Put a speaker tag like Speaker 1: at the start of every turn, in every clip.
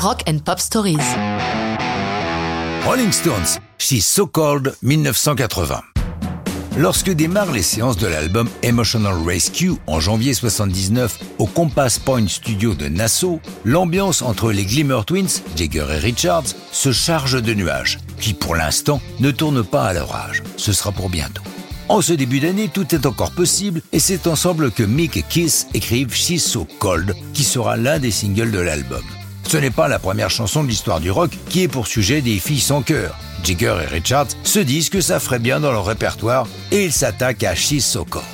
Speaker 1: Rock and Pop Stories.
Speaker 2: Rolling Stones, She's So Cold, 1980. Lorsque démarrent les séances de l'album Emotional Rescue en janvier 79 au Compass Point Studio de Nassau, l'ambiance entre les Glimmer Twins, Jagger et Richards, se charge de nuages, qui pour l'instant ne tournent pas à leur âge. Ce sera pour bientôt. En ce début d'année, tout est encore possible et c'est ensemble que Mick et Kiss écrivent She's So Cold, qui sera l'un des singles de l'album. Ce n'est pas la première chanson de l'histoire du rock qui est pour sujet des filles sans cœur. Jigger et Richards se disent que ça ferait bien dans leur répertoire et ils s'attaquent à She's So Cold.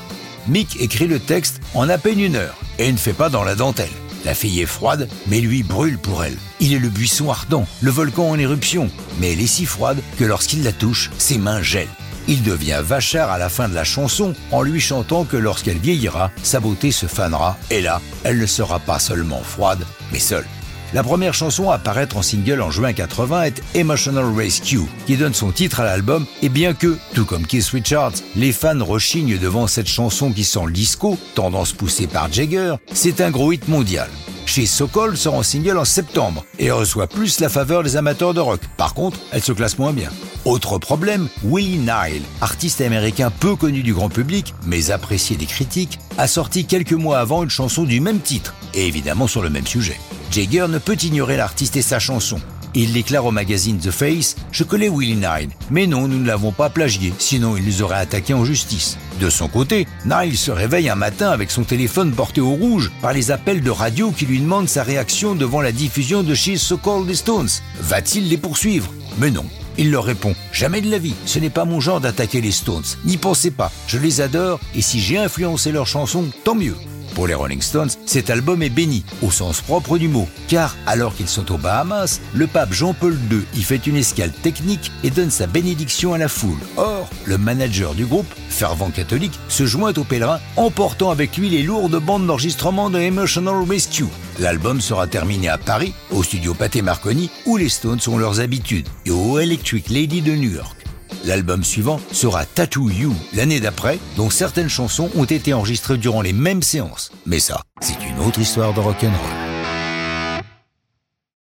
Speaker 2: Mick écrit le texte en à peine une heure et ne fait pas dans la dentelle. La fille est froide, mais lui brûle pour elle. Il est le buisson ardent, le volcan en éruption, mais elle est si froide que lorsqu'il la touche, ses mains gèlent. Il devient vachard à la fin de la chanson en lui chantant que lorsqu'elle vieillira, sa beauté se fanera et là, elle ne sera pas seulement froide, mais seule. La première chanson à apparaître en single en juin 80 est Emotional Rescue, qui donne son titre à l'album, et bien que, tout comme Keith Richards, les fans rechignent devant cette chanson qui sent disco, tendance poussée par Jagger, c'est un gros hit mondial. Chez Sokol sort en single en septembre et reçoit plus la faveur des amateurs de rock. Par contre, elle se classe moins bien. Autre problème, Willie Nile, artiste américain peu connu du grand public, mais apprécié des critiques, a sorti quelques mois avant une chanson du même titre, et évidemment sur le même sujet. Jagger ne peut ignorer l'artiste et sa chanson. Il déclare au magazine The Face Je connais Willie Nile, mais non, nous ne l'avons pas plagié, sinon il nous aurait attaqués en justice. De son côté, Nile se réveille un matin avec son téléphone porté au rouge par les appels de radio qui lui demandent sa réaction devant la diffusion de She's So Cold the Stones. Va-t-il les poursuivre? Mais non. Il leur répond Jamais de la vie, ce n'est pas mon genre d'attaquer les Stones. N'y pensez pas, je les adore et si j'ai influencé leurs chansons, tant mieux. Pour les Rolling Stones, cet album est béni, au sens propre du mot, car alors qu'ils sont aux Bahamas, le pape Jean-Paul II y fait une escale technique et donne sa bénédiction à la foule. Or, le manager du groupe, fervent catholique, se joint aux pèlerins, emportant avec lui les lourdes bandes d'enregistrement de Emotional Rescue. L'album sera terminé à Paris, au studio Pathé Marconi, où les Stones ont leurs habitudes, et au Electric Lady de New York. L'album suivant sera Tattoo You l'année d'après, dont certaines chansons ont été enregistrées durant les mêmes séances. Mais ça, c'est une autre histoire de rock'n'roll.